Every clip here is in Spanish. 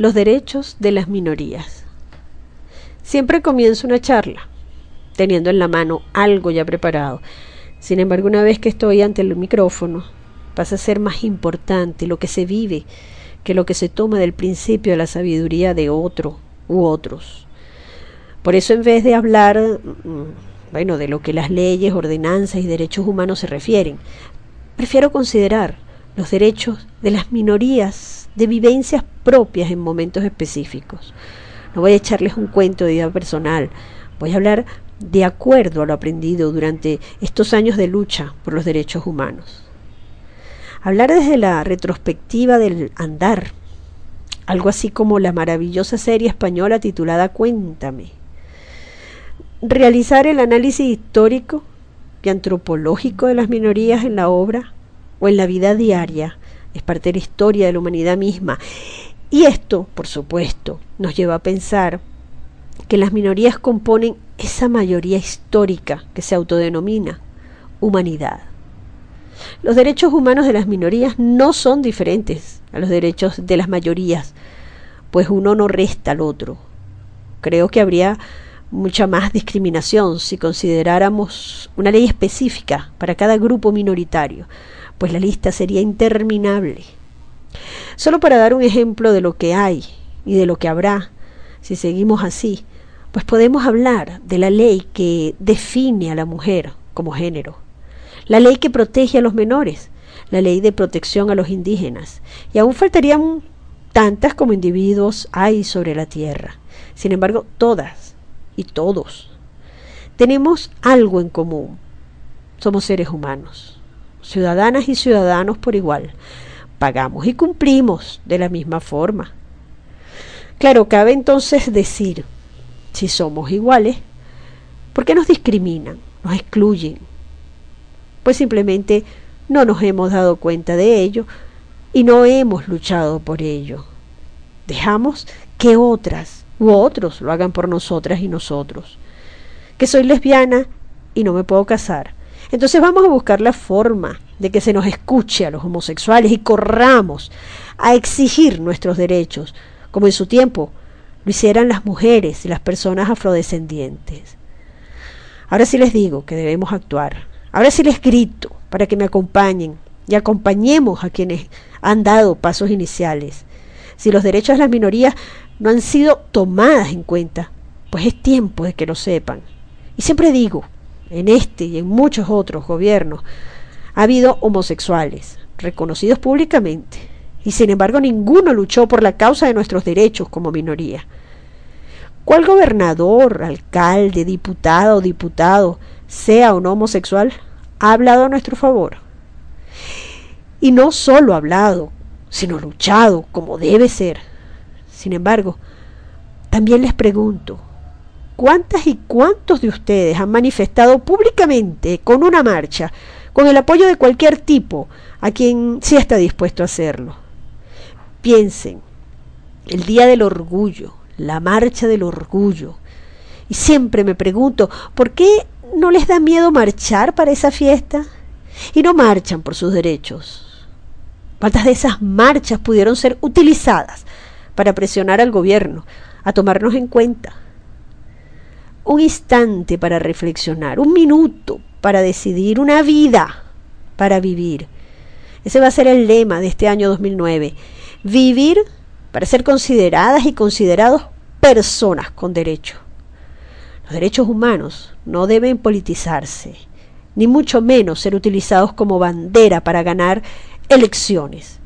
Los derechos de las minorías. Siempre comienzo una charla teniendo en la mano algo ya preparado. Sin embargo, una vez que estoy ante el micrófono, pasa a ser más importante lo que se vive que lo que se toma del principio de la sabiduría de otro u otros. Por eso en vez de hablar mm, bueno, de lo que las leyes, ordenanzas y derechos humanos se refieren. Prefiero considerar los derechos de las minorías de vivencias propias en momentos específicos. No voy a echarles un cuento de vida personal, voy a hablar de acuerdo a lo aprendido durante estos años de lucha por los derechos humanos. Hablar desde la retrospectiva del andar, algo así como la maravillosa serie española titulada Cuéntame, realizar el análisis histórico y antropológico de las minorías en la obra o en la vida diaria es parte de la historia de la humanidad misma. Y esto, por supuesto, nos lleva a pensar que las minorías componen esa mayoría histórica que se autodenomina humanidad. Los derechos humanos de las minorías no son diferentes a los derechos de las mayorías, pues uno no resta al otro. Creo que habría mucha más discriminación si consideráramos una ley específica para cada grupo minoritario, pues la lista sería interminable. Solo para dar un ejemplo de lo que hay y de lo que habrá si seguimos así, pues podemos hablar de la ley que define a la mujer como género, la ley que protege a los menores, la ley de protección a los indígenas, y aún faltarían tantas como individuos hay sobre la tierra. Sin embargo, todas y todos. Tenemos algo en común. Somos seres humanos, ciudadanas y ciudadanos por igual. Pagamos y cumplimos de la misma forma. Claro, cabe entonces decir, si somos iguales, ¿por qué nos discriminan, nos excluyen? Pues simplemente no nos hemos dado cuenta de ello y no hemos luchado por ello. Dejamos que otras u otros lo hagan por nosotras y nosotros. Que soy lesbiana y no me puedo casar. Entonces vamos a buscar la forma de que se nos escuche a los homosexuales y corramos a exigir nuestros derechos, como en su tiempo lo hicieran las mujeres y las personas afrodescendientes. Ahora sí les digo que debemos actuar. Ahora sí les grito para que me acompañen y acompañemos a quienes han dado pasos iniciales. Si los derechos de las minorías no han sido tomadas en cuenta, pues es tiempo de que lo sepan. Y siempre digo, en este y en muchos otros gobiernos, ha habido homosexuales, reconocidos públicamente, y sin embargo ninguno luchó por la causa de nuestros derechos como minoría. ¿Cuál gobernador, alcalde, diputado o diputado, sea o no homosexual, ha hablado a nuestro favor? Y no solo ha hablado, sino luchado como debe ser sin embargo, también les pregunto, ¿cuántas y cuántos de ustedes han manifestado públicamente con una marcha, con el apoyo de cualquier tipo, a quien sí está dispuesto a hacerlo? Piensen, el Día del Orgullo, la marcha del orgullo. Y siempre me pregunto, ¿por qué no les da miedo marchar para esa fiesta? Y no marchan por sus derechos. ¿Cuántas de esas marchas pudieron ser utilizadas para presionar al gobierno a tomarnos en cuenta. Un instante para reflexionar, un minuto para decidir, una vida para vivir. Ese va a ser el lema de este año 2009. Vivir para ser consideradas y considerados personas con derecho. Los derechos humanos no deben politizarse, ni mucho menos ser utilizados como bandera para ganar elecciones.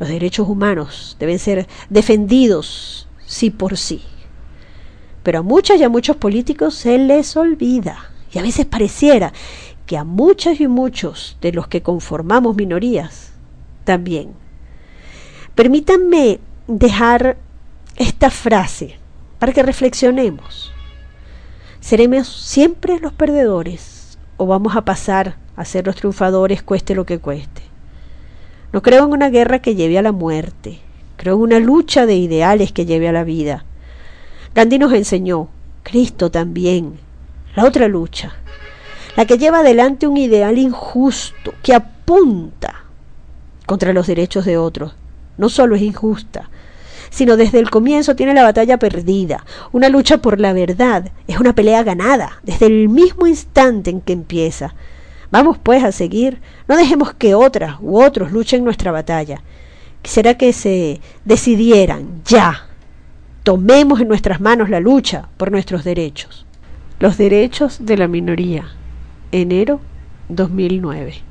Los derechos humanos deben ser defendidos sí por sí. Pero a muchas y a muchos políticos se les olvida. Y a veces pareciera que a muchas y muchos de los que conformamos minorías también. Permítanme dejar esta frase para que reflexionemos. ¿Seremos siempre los perdedores o vamos a pasar a ser los triunfadores cueste lo que cueste? No creo en una guerra que lleve a la muerte, creo en una lucha de ideales que lleve a la vida. Gandhi nos enseñó, Cristo también, la otra lucha, la que lleva adelante un ideal injusto, que apunta contra los derechos de otros. No solo es injusta, sino desde el comienzo tiene la batalla perdida. Una lucha por la verdad es una pelea ganada desde el mismo instante en que empieza. Vamos pues a seguir, no dejemos que otras u otros luchen nuestra batalla. Quisiera que se decidieran ya. Tomemos en nuestras manos la lucha por nuestros derechos. Los derechos de la minoría. Enero 2009.